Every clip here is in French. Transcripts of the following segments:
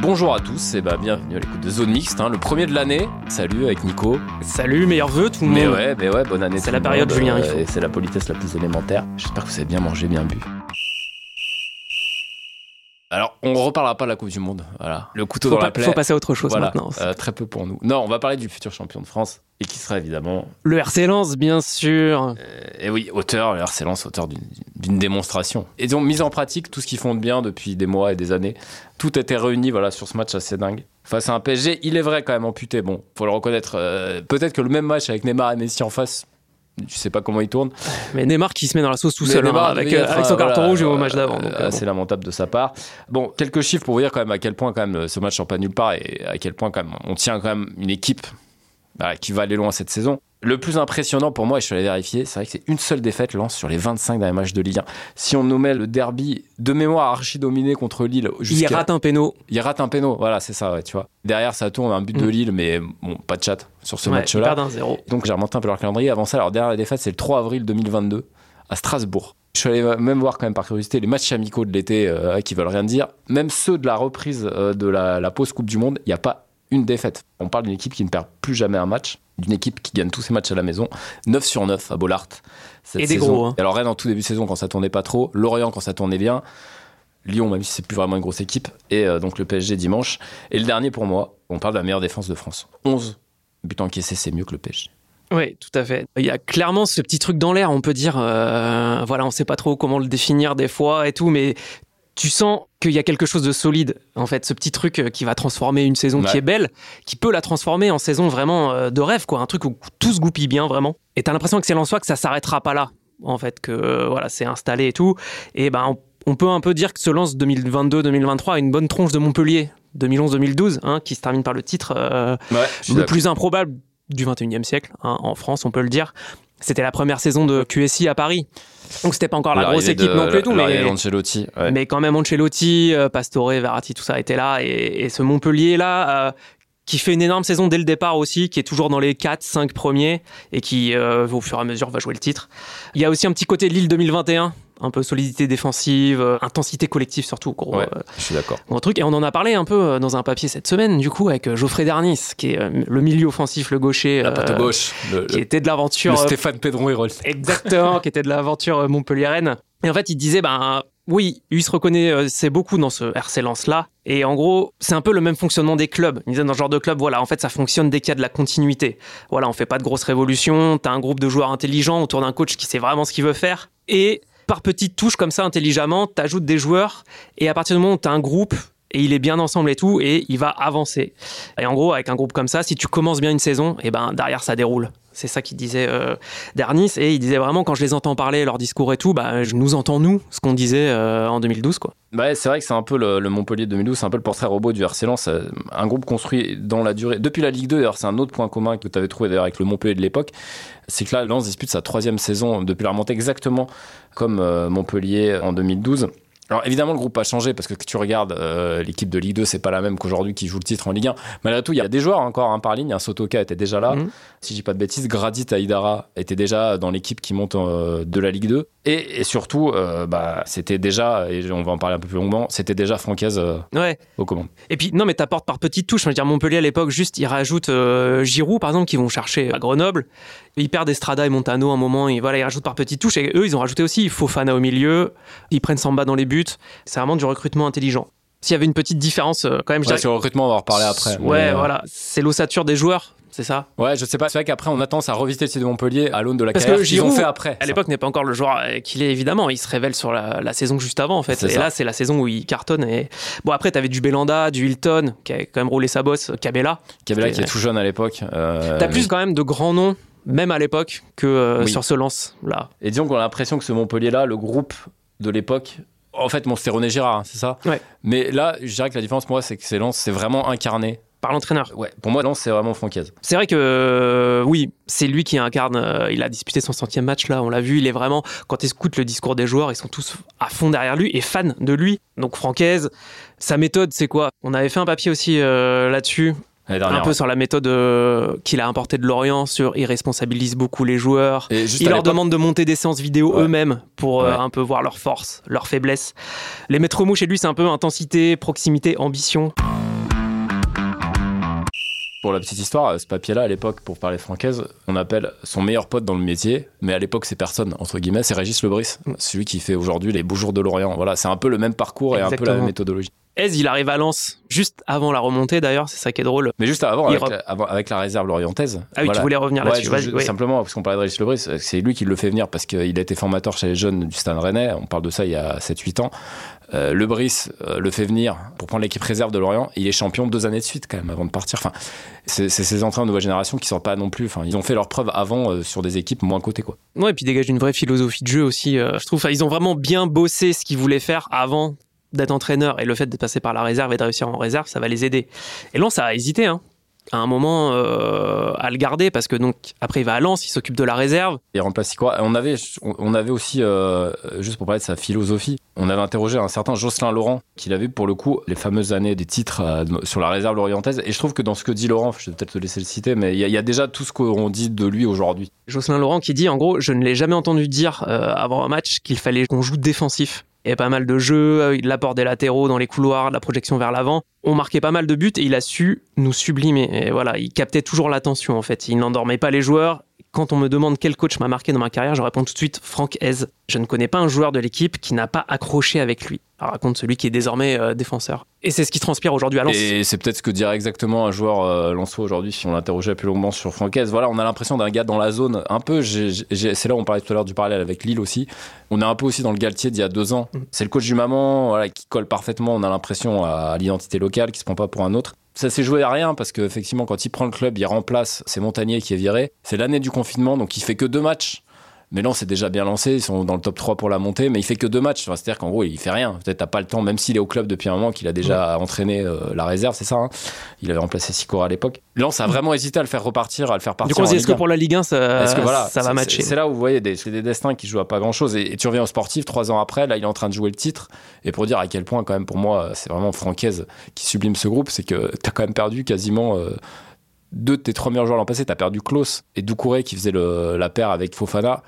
Bonjour à tous et bah bienvenue à l'écoute de Zone Mixte, hein, le premier de l'année. Salut avec Nico. Salut, meilleurs vœux tout le monde. Mais ouais, mais ouais, bonne année. C'est la période, monde, Julien, euh, et C'est la politesse la plus élémentaire. J'espère que vous avez bien mangé, bien bu. Alors, on reparlera pas de la Coupe du Monde. Voilà, le couteau Faut, dans pas- la plaie. faut passer à autre chose Voilà, maintenant. euh, très peu pour nous. Non, on va parler du futur champion de France et qui sera évidemment Le RC Lens, bien sûr. Et oui, auteur, le RC Lens, auteur d'une- démonstration. Et donc, mise en pratique, tout ce qu'ils font de bien depuis des mois et des années, tout a été réuni voilà, sur ce match assez dingue. Face à un PSG, il est vrai quand même amputé. Bon, faut le reconnaître. euh, Peut-être que le même match avec Neymar et Messi en face, je sais pas comment il tourne. Mais Neymar qui se met dans la sauce tout Mais seul, hein, avec, euh, avec son euh, carton rouge au euh, match d'avant. euh, euh, assez lamentable de sa part. Bon, quelques chiffres pour vous dire quand même à quel point quand même ce match sort pas nulle part et à quel point quand même on tient quand même une équipe voilà, qui va aller loin cette saison. Le plus impressionnant pour moi, et je suis allé vérifier, c'est vrai que c'est une seule défaite lance sur les 25 derniers matchs de Ligue 1. Si on nommait le derby de mémoire archi dominé contre Lille, il rate un péno. il rate un péno. Voilà, c'est ça, ouais, tu vois. Derrière, ça tourne un but de Mm. Lille, mais bon, pas de chat sur ce Ouais, match-là. perd un zéro. Donc j'ai remonté un peu leur calendrier. Avant ça, leur dernière défaite, c'est le 3 avril 2022 à Strasbourg. Je suis allé même voir quand même par curiosité les matchs amicaux de l'été euh, qui veulent rien dire. Même ceux de la reprise euh, de la, la pause Coupe du Monde, il n'y a pas une défaite. On parle d'une équipe qui ne perd plus jamais un match, d'une équipe qui gagne tous ses matchs à la maison. 9 sur 9 à Bollard. cette Et des saison. gros, hein. Alors Rennes en tout début de saison quand ça tournait pas trop. Lorient quand ça tournait bien. Lyon, même si c'est plus vraiment une grosse équipe. Et euh, donc le PSG dimanche. Et le dernier pour moi, on parle de la meilleure défense de France. 11 buts encaissés, c'est mieux que le PSG. Oui, tout à fait. Il y a clairement ce petit truc dans l'air, on peut dire. euh, voilà, on sait pas trop comment le définir des fois et tout, mais tu sens qu'il y a quelque chose de solide. En fait, ce petit truc euh, qui va transformer une saison Ouais. qui est belle, qui peut la transformer en saison vraiment euh, de rêve, quoi. Un truc où tout se goupille bien, vraiment. Et t'as l'impression que c'est soi que ça s'arrêtera pas là. En fait, que euh, voilà, c'est installé et tout. Et ben, on, on peut un peu dire que ce lance 2022-2023 a une bonne tronche de Montpellier 2011-2012, hein, qui se termine par le titre. euh, Ouais, le plus improbable du 21e siècle, hein, en France, on peut le dire. C'était la première saison de QSI à Paris. Donc c'était pas encore la grosse équipe non plus, et tout, mais, ouais. mais quand même Ancelotti, euh, Pastore, Verratti, tout ça était là. Et, et ce Montpellier-là, euh, qui fait une énorme saison dès le départ aussi, qui est toujours dans les 4-5 premiers, et qui, euh, au fur et à mesure, va jouer le titre. Il y a aussi un petit côté Lille 2021, un peu solidité défensive, euh, intensité collective surtout, gros, Ouais, euh, je suis d'accord. Gros truc. Et on en a parlé un peu euh, dans un papier cette semaine, du coup, avec Geoffrey Darnis, qui est le milieu offensif, le gaucher, La patte gauche. Le, qui le- était de l'aventure. Stéphane Pedron Hérol. Exactement, qui était de l'aventure montpelliéraine. Et en fait, il disait, ben oui, lui il se reconnaît, c'est beaucoup dans ce RC Lens là. Et en gros, c'est un peu le même fonctionnement des clubs. Il disait dans ce genre de club, voilà, en fait, ça fonctionne dès qu'il y a de la continuité. Voilà, on fait pas de grosses révolutions. T'as un groupe de joueurs intelligents autour d'un coach qui sait vraiment ce qu'il veut faire. Et par petites touches comme ça, intelligemment, t'ajoutes des joueurs. Et à partir du moment où t'as un groupe et il est bien ensemble et tout, et il va avancer. Et en gros, avec un groupe comme ça, si tu commences bien une saison, et ben derrière ça déroule. C'est ça qu'il disait euh, Darnis, et il disait vraiment quand je les entends parler, leur discours et tout, bah, je nous entends nous, ce qu'on disait euh, en 2012 quoi. Ouais, c'est vrai que c'est un peu le, Montpellier 2012, c'est un peu le portrait robot du RC euh, Un groupe construit dans la durée. Depuis la Ligue 2, d'ailleurs, c'est un autre point commun que tu avais trouvé d'ailleurs avec le Montpellier de l'époque. C'est que là, Lens dispute sa troisième saison depuis la remontée exactement comme Montpellier en 2012. Alors évidemment, le groupe a changé parce que que tu regardes euh, l'équipe de Ligue 2, c'est pas la même qu'aujourd'hui qui joue le titre en Ligue 1. Malgré tout, il y a des joueurs encore hein, par ligne. Un Sotoka était déjà là. Mhm. Si je dis pas de bêtises, Gradit Aïdara était déjà dans l'équipe qui monte euh, de la Ligue 2. Et, et surtout, euh, bah, c'était déjà, et on va en parler un peu plus longuement, c'était déjà Francaise euh, Ouais. aux commandes. Et puis non, mais t'apportes par petites touches. Je veux dire, Montpellier à l'époque, juste ils rajoutent euh, Giroud par exemple, qui vont chercher à Grenoble. Ils perdent Estrada et Montano à un moment. Et voilà, ils rajoutent par petites touches. Et eux, ils ont rajouté aussi Fofana au milieu. Ils prennent Samba dans les buts. C'est vraiment du recrutement intelligent. S'il y avait une petite différence, euh, quand même, je Ouais, dirais- sur le recrutement, on va en reparler après. Ouais, Mais, euh, voilà. C'est l'ossature des joueurs, c'est ça Ouais, je sais pas. C'est vrai qu'après, on attend à revisiter le site de Montpellier à l'aune de la Parce carrière que qu'ils ont fait après. À l'époque, n'est pas encore le joueur euh, qu'il est, évidemment. Il se révèle sur la, la saison juste avant, en fait. C'est Et ça. là, c'est la saison où il cartonne. Et... Bon, après, t'avais du Belanda, du Hilton, qui a quand même roulé sa bosse, Cabella. Cabella qui est tout jeune à l'époque. euh, T'as plus quand même de grands noms même à l'époque, que euh, sur ce lance-là. Et disons qu'on a l'impression que ce Montpellier-là, le groupe de l'époque, en fait, bon, c'était René Girard, hein, c'est ça Ouais. Mais là, je dirais que la différence, pour moi, c'est que c'est Lens, c'est vraiment incarné. Par l'entraîneur. Ouais, pour moi, Lens, c'est vraiment Francaise. C'est vrai que euh, oui, c'est lui qui incarne. euh, il a disputé son centième match là, on l'a vu. Il est vraiment quand il écoute le discours des joueurs, ils sont tous à fond derrière lui et fans de lui. Donc Francaise, sa méthode, c'est quoi? On avait fait un papier aussi euh, là-dessus, un peu sur la méthode qu'il a importée de Lorient, sur il responsabilise beaucoup les joueurs. Il leur demande de monter des séances vidéo Ouais. eux-mêmes pour Ouais. un peu voir leurs forces, leurs faiblesses. Les maîtres mots chez lui, c'est un peu intensité, proximité, ambition. Pour la petite histoire, ce papier-là, à l'époque, pour parler francaise, on appelle son meilleur pote dans le métier, mais à l'époque, c'est personne, entre guillemets, c'est Régis Lebris, Mm. celui qui fait aujourd'hui les beaux jours de Lorient. Voilà, c'est un peu le même parcours et un peu la même méthodologie. Ez, il arrive à Lens juste avant la remontée d'ailleurs, c'est ça qui est drôle. Mais juste avant, avec, re- la, avant- avec la réserve lorientaise. Ah oui, voilà. tu voulais revenir Ouais, là-dessus. je- ouais. Simplement, parce qu'on parlait de Régis Lebris, c'est lui qui le fait venir parce qu'il a été formateur chez les jeunes du Stade Rennais. On parle de ça il y a 7-8 ans. Euh, Lebris euh, le fait venir pour prendre l'équipe réserve de Lorient. Il est champion deux années de suite quand même avant de partir. Enfin, c'est ces entraîneurs de nouvelle génération qui sortent pas non plus. Enfin, ils ont fait leurs preuves avant euh, sur des équipes moins cotées quoi. Ouais, et puis dégage une vraie philosophie de jeu aussi. euh, je trouve, Enfin, ils ont vraiment bien bossé ce qu'ils voulaient faire avant d'être entraîneur. Et le fait de passer par la réserve et de réussir en réserve, ça va les aider. Et Lens a hésité, hein, à un moment, euh, à le garder parce que donc après il va à Lens, il s'occupe de la réserve. Il remplace quoi On avait, on avait aussi, euh, juste pour parler de sa philosophie, on avait interrogé un certain Jocelyn Laurent, qu'il avait pour le coup les fameuses années des titres euh, sur la réserve lorientaise. Et je trouve que dans ce que dit Laurent, je vais peut-être te laisser le citer, mais il y, y a déjà tout ce qu'on dit de lui aujourd'hui. Jocelyn Laurent qui dit en gros, je ne l'ai jamais entendu dire avant un match qu'il fallait qu'on joue défensif. Il y avait pas mal de jeux, euh, l'apport des latéraux dans les couloirs, la projection vers l'avant. On marquait pas mal de buts et il a su nous sublimer. Et voilà, il captait toujours l'attention en fait. Il n'endormait pas les joueurs. Quand on me demande quel coach m'a marqué dans ma carrière, je réponds tout de suite Franck Hez. Je ne connais pas un joueur de l'équipe qui n'a pas accroché avec lui. Alors, raconte celui qui est désormais euh, défenseur. Et c'est ce qui transpire aujourd'hui à Lens. Et c'est peut-être ce que dirait exactement un joueur euh, Lensois aujourd'hui si on l'interrogeait plus longuement sur Francaise. Voilà, on a l'impression d'un gars dans la zone. Un peu, c'est là où on parlait tout à l'heure du parallèle avec Lille aussi. On est un peu aussi dans le Galtier d'il y a deux ans. Mm. C'est le coach du maman voilà, qui colle parfaitement. On a l'impression à, à l'identité locale, qui se prend pas pour un autre. Ça s'est joué à rien parce qu'effectivement, quand il prend le club, il remplace c'est Montagnier qui est viré. C'est l'année du confinement, donc il fait que deux matchs. Mais là, c'est déjà bien lancé. Ils sont dans le top 3 pour la montée, mais il fait que deux matchs. Enfin, C'est-à-dire qu'en gros, il fait rien. Peut-être t'as pas le temps, même s'il est au club depuis un moment, qu'il a déjà entraîné euh, la réserve, c'est ça. hein il avait remplacé Sicora à l'époque. Lens a vraiment hésité à le faire repartir, à le faire partir. Du coup, on se en dit, est-ce que pour la Ligue 1, ça, est-ce que voilà, ça va matcher C'est là où vous voyez, des- c'est des destins qui jouent à pas grand chose. Et, et tu reviens au sportif, trois ans après, là, il est en train de jouer le titre. Et pour dire à quel point, quand même, pour moi, c'est vraiment Francaise qui sublime ce groupe, c'est que t'as quand même perdu quasiment euh, deux de tes trois meilleurs joueurs l'an passé. T'as perdu Klaus et Doucouré qui faisait le- la paire avec Fofana.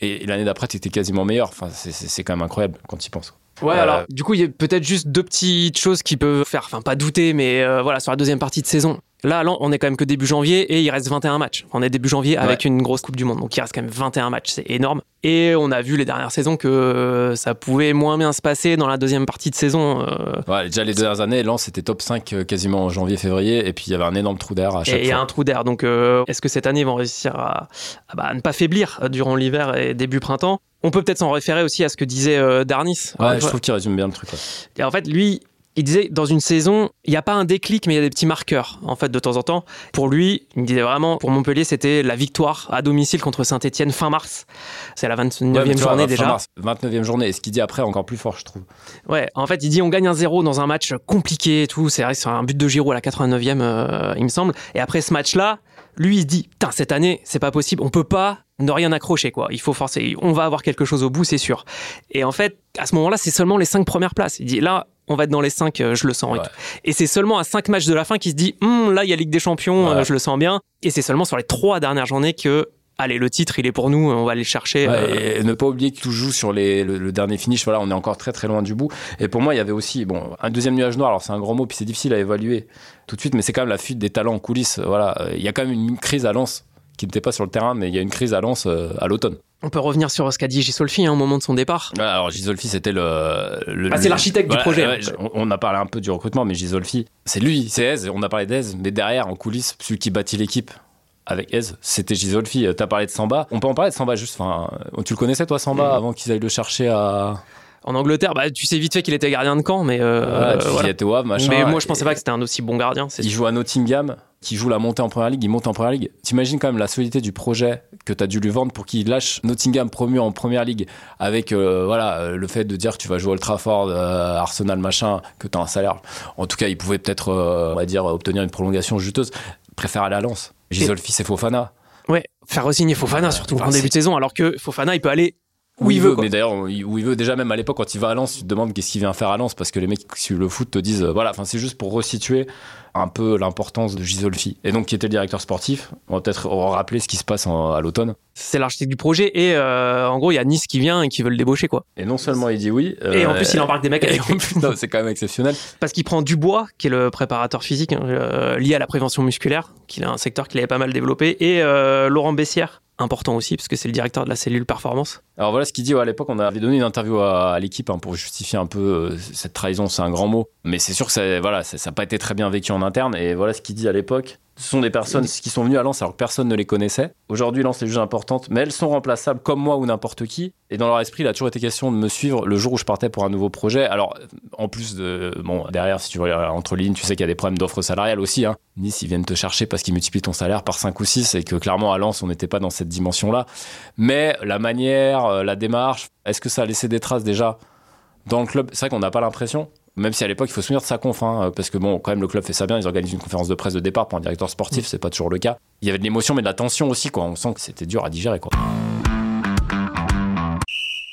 Et, et l'année d'après, t'étais quasiment meilleur. Enfin, c'est quand même incroyable quand tu y penses. Ouais, Euh, alors du coup, il y a peut-être juste deux petites choses qui peuvent faire, enfin pas douter, mais euh, voilà, sur la deuxième partie de saison. Là, là, on est quand même que début janvier et il reste 21 matchs. On est début janvier avec une grosse Coupe du Monde, donc il reste quand même 21 matchs, c'est énorme. Et on a vu les dernières saisons que euh, ça pouvait moins bien se passer dans la deuxième partie de saison. euh, Ouais, déjà les dernières années, Lens était top 5 euh, quasiment en janvier-février. Et puis il y avait un énorme trou d'air à chaque et il y a fois. un trou d'air. Donc, euh, est-ce que cette année, ils vont réussir à, à, bah, à ne pas faiblir durant l'hiver et début printemps? On peut peut-être s'en référer aussi à ce que disait euh, Darnis. Ouais, je trouve qu'il résume bien le truc. ouais. Et en fait, lui, il disait dans une saison, il n'y a pas un déclic, mais il y a des petits marqueurs, en fait, de temps en temps. Pour lui, il me disait vraiment, pour Montpellier, c'était la victoire à domicile contre Saint-Etienne fin mars. C'est la 29e Ouais, mais tu vois, journée déjà. mars, 29e journée. Et ce qu'il dit après, encore plus fort, je trouve. Ouais, en fait, il dit on gagne un 0 dans un match compliqué et tout. C'est vrai, c'est un but de Giroud à la 89e, euh, il me semble. Et après ce match-là, lui, il se dit Putain, cette année, c'est pas possible. On peut pas ne rien accrocher, quoi. Il faut forcer. On va avoir quelque chose au bout, c'est sûr. Et en fait, à ce moment-là, c'est seulement les cinq premières places. Il dit Là, on va être dans les cinq, euh, je le sens. et Ouais. tout. Et c'est seulement à cinq matchs de la fin qu'il se dit Hum, Là, il y a Ligue des Champions, Ouais. euh, je le sens bien. Et c'est seulement sur les trois dernières journées que. Allez, le titre, il est pour nous, on va aller le chercher. Ouais, euh, et ne pas oublier que tout joue sur les, le, le dernier finish. Voilà, on est encore très très loin du bout. Et pour moi, il y avait aussi bon un deuxième nuage noir. Alors c'est un grand mot, puis c'est difficile à évaluer tout de suite, mais c'est quand même la fuite des talents en coulisses. Voilà, il y a quand même une crise à Lens qui n'était pas sur le terrain, mais il y a une crise à Lens euh, à l'automne. On peut revenir sur ce qu'a dit Gisolfi hein, au moment de son départ. Ouais, alors Gisolfi, c'était le, le- Ah, c'est l'architecte du projet, ouais, on, on a parlé un peu du recrutement, mais Gisolfi, c'est lui, c'est Hez. On a parlé d'Hez, mais derrière, en coulisses, celui qui bâtit l'équipe avec Hez, c'était Gisolfi. Euh, T'as parlé de Samba. On peut en parler de Samba juste. Enfin, euh, tu le connaissais toi, Samba, Mm. avant qu'ils aillent le chercher à. En Angleterre, bah, tu sais vite fait qu'il était gardien de camp, mais euh, Ouais, tu voilà. t'es Wavre, machin. Mais moi, je pensais pas que c'était un aussi bon gardien. Il joue à Nottingham. Qui joue la montée en première ligue, il monte en première ligue. T'imagines quand même la solidité du projet que tu as dû lui vendre pour qu'il lâche Nottingham promu en première ligue avec euh, voilà euh, le fait de dire que tu vas jouer Old Trafford, euh, Arsenal machin, que tu as un salaire. En tout cas, il pouvait peut-être on va dire obtenir une prolongation juteuse. Préfère aller à Lens. Gisolfi c'est Fofana. Ouais, faire re-signer Fofana surtout en début de saison alors que Fofana il peut aller où il veut. Mais d'ailleurs, où il veut. Déjà, même à l'époque, quand il va à Lens, tu te demandes qu'est-ce qu'il vient faire à Lens parce que les mecs qui suivent le foot te disent, voilà, enfin, c'est juste pour resituer un peu l'importance de Gisolfi. Et donc, qui était le directeur sportif. On va peut-être rappeler ce qui se passe à l'automne. C'est l'architecte du projet. Et euh, en gros, il y a Nice qui vient et qui veut le débaucher, quoi. Et non seulement il dit oui. et en plus, il embarque des mecs avec C'est quand même exceptionnel. Parce qu'il prend Dubois, qui est le préparateur physique, hein, euh, lié à la prévention musculaire, qui est un secteur qu'il avait pas mal développé, et euh, Laurent Bessière, important aussi, parce que c'est le directeur de la cellule performance. Alors voilà ce qu'il dit. à l'époque, on avait donné une interview à, l'équipe hein, pour justifier un peu euh, cette trahison. C'est un grand mot, mais c'est sûr que ça, voilà, ça n'a pas été très bien vécu en interne. Et voilà ce qu'il dit à l'époque. Ce sont des personnes qui sont venues à Lens alors que personne ne les connaissait. Aujourd'hui, Lens est juge importante, mais elles sont remplaçables comme moi ou n'importe qui. Et dans leur esprit, il a toujours été question de me suivre le jour où je partais pour un nouveau projet. Alors, en plus de. Bon, derrière, si tu vois entre lignes, tu sais qu'il y a des problèmes d'offres salariales aussi. Hein. Nice, ils viennent te chercher parce qu'ils multiplient ton salaire par 5 ou 6 et que clairement, à Lens, on n'était pas dans cette dimension-là. Mais la manière, euh, la démarche, est-ce que ça a laissé des traces déjà dans le club? C'est vrai qu'on n'a pas l'impression. Même si à l'époque, il faut se souvenir de sa conf, hein, parce que bon, quand même, le club fait ça bien. Ils organisent une conférence de presse de départ pour un directeur sportif, c'est pas toujours le cas. Il y avait de l'émotion, mais de la tension aussi, quoi. On sent que c'était dur à digérer, quoi.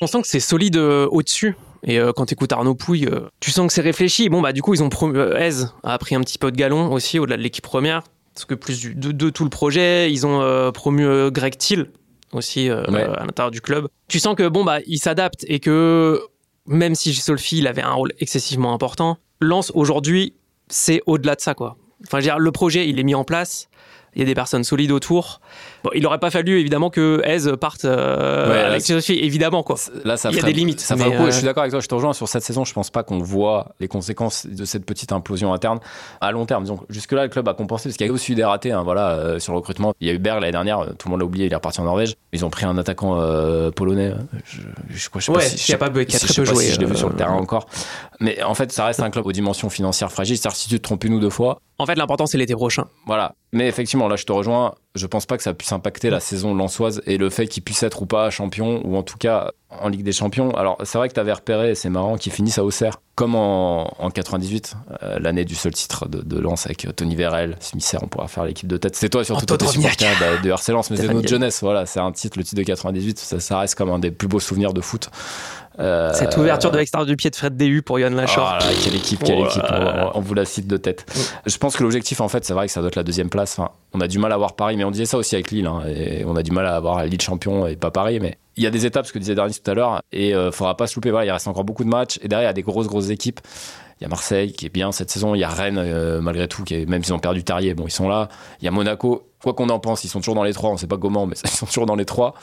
On sent que c'est solide euh, au-dessus. Et euh, quand tu écoutes Arnaud Pouille, euh, tu sens que c'est réfléchi. Bon, bah, du coup, ils ont promu. Eze a pris un petit peu de galon aussi, au-delà de l'équipe première. Parce que plus de, de, tout le projet, ils ont promu Greg Thiel aussi à l'intérieur du club. Tu sens que bon bah il s'adapte et que même si Solfi avait un rôle excessivement important, Lance aujourd'hui, c'est au-delà de ça quoi. Enfin, je veux dire, le projet, il est mis en place il y a des personnes solides autour. Bon, il n'aurait pas fallu évidemment que Eze parte euh, avec Sophie, évidemment quoi. Là, ça il y a des limites. Ça Je euh, suis d'accord avec toi, je te rejoins sur cette saison. Je pense pas qu'on voit les conséquences de cette petite implosion interne à long terme. Donc jusque là, le club a compensé parce qu'il y a aussi eu des ratés. Hein, voilà, euh, sur le recrutement, il y a eu Berg l'année dernière. Tout le monde l'a oublié. Il est reparti en Norvège. Ils ont pris un attaquant polonais. Je, je, je, sais pas si, qui a, pas, qui a très peu joué. Si je l'ai vu sur le terrain encore. Mais en fait, ça reste un club aux dimensions financières fragiles. C'est-à-dire si tu te trompes une ou deux fois, en fait, l'important, c'est l'été prochain. Voilà. Mais effectivement, là, je te rejoins. Je pense pas que ça puisse impacter la saison lançoise et le fait qu'il puisse être ou pas champion, ou en tout cas en Ligue des Champions. Alors, c'est vrai que tu avais repéré, c'est marrant, qu'ils finissent à Auxerre, comme en, 98, euh, l'année du seul titre de, de Lens avec Tony Vérel, Smith, on pourra faire l'équipe de tête. C'est toi surtout, toi, t'es supporter de, de RC Lens, mais c'est notre jeunesse. Voilà, c'est un titre, le titre de 98, ça, ça reste comme un des plus beaux souvenirs de foot. Euh, Cette ouverture de l'extérieur du pied de Fred Déhu pour Yann Lachor. Oh quelle équipe, quelle oh équipe. On, vous la cite de tête. Mm. Je pense que l'objectif, en fait, c'est vrai que ça doit être la deuxième place. Enfin, on a du mal à voir Paris, mais on disait ça aussi avec Lille. Hein, et on a du mal à avoir Lille champion et pas Paris. Mais il y a des étapes, ce que disait Darnis tout à l'heure, et il euh, faudra pas se louper. Voilà, il reste encore beaucoup de matchs. Et derrière, il y a des grosses, grosses équipes. Il y a Marseille qui est bien cette saison. Il y a Rennes, euh, malgré tout, qui est, même s'ils ont perdu Tarier, bon, ils sont là. Il y a Monaco. Quoi qu'on en pense, ils sont toujours dans les trois. On sait pas comment, mais ils sont toujours dans les trois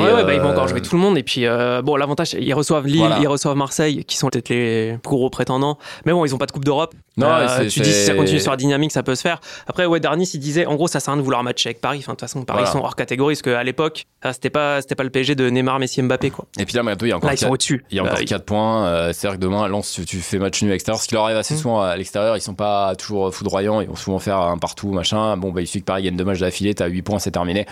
ouais, bah, ils vont encore jouer euh, tout le monde. Et puis, euh, bon, l'avantage, ils reçoivent Lille, ils reçoivent Marseille, qui sont peut-être les plus gros prétendants. Mais bon, ils ont pas de Coupe d'Europe. Non, euh, tu dis si ça continue sur la dynamique, ça peut se faire. Après, ouais, Darnis, il disait, en gros, ça sert à rien de vouloir matcher avec Paris. Enfin, de toute façon, Paris sont hors catégorie, parce qu'à l'époque, c'était pas, c'était pas le PSG de Neymar, Messi, Mbappé, quoi. Et puis là, il y a encore. Là, ils sont au-dessus. Il y a encore 4 bah, points. C'est-à-dire que demain, Lens, tu, tu fais match nul à l'extérieur. Ce qui leur arrive assez mm. souvent à l'extérieur, ils sont pas toujours foudroyants. Ils vont souvent faire un partout, machin. Bon, bah, il suffit que Paris gagne deux matchs d'affilée, t'as 8 points, c'est terminé.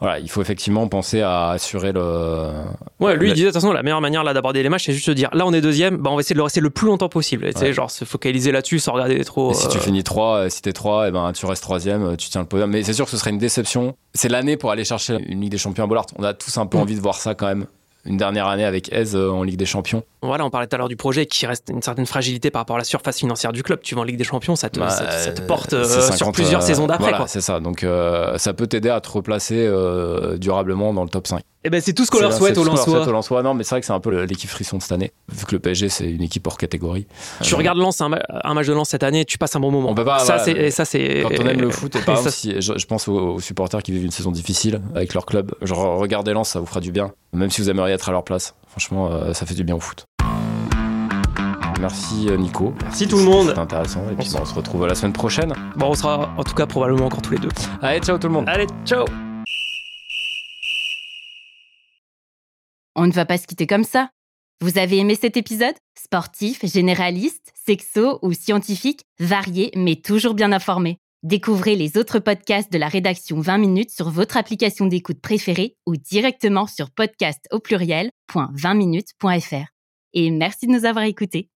Voilà, il faut effectivement penser à assurer le Ouais, lui, il disait de toute façon, la meilleure manière là d'aborder les matchs, c'est juste de dire là, on est deuxième, bah, on va essayer de le rester le plus longtemps possible. Tu sais, genre se focaliser là-dessus sans regarder trop. si tu euh, finis 3, euh, si t'es 3, et eh ben, tu restes troisième, euh, tu tiens le podium. Mais c'est sûr que ce serait une déception. C'est l'année pour aller chercher une Ligue des Champions à Bollard. On a tous un peu mm. envie de voir ça quand même une dernière année avec Aise en Ligue des Champions. Voilà, on parlait tout à l'heure du projet qui reste une certaine fragilité par rapport à la surface financière du club. Tu vas en Ligue des Champions, ça te, bah, porte sur plusieurs saisons d'après. Voilà, c'est ça. Donc ça peut t'aider à te replacer durablement dans le top 5. Eh ben c'est tout ce qu'on leur souhaite au Lensois. Non, mais c'est vrai que c'est un peu l'équipe frisson de cette année, vu que le PSG c'est une équipe hors catégorie. Tu regardes Lens, un, match de Lens cette année, tu passes un bon moment. On peut pas, ça, c'est, ça c'est. Quand on aime le foot, et je, pense aux, supporters qui vivent une saison difficile avec leur club. Genre regardez Lens, ça vous fera du bien, même si vous aimeriez être à leur place. Franchement, euh, ça fait du bien au foot. Merci euh, Nico. Merci tout le monde. C'était intéressant. Et puis on se retrouve la semaine prochaine. Bon, on sera en tout cas probablement encore tous les deux. Allez, ciao tout le monde. Allez, ciao. On ne va pas se quitter comme ça. Vous avez aimé cet épisode? Sportif, généraliste, sexo ou scientifique, varié mais toujours bien informé. Découvrez les autres podcasts de la rédaction 20 minutes sur votre application d'écoute préférée ou directement sur podcast au pluriel.20minutes.fr. Et merci de nous avoir écoutés.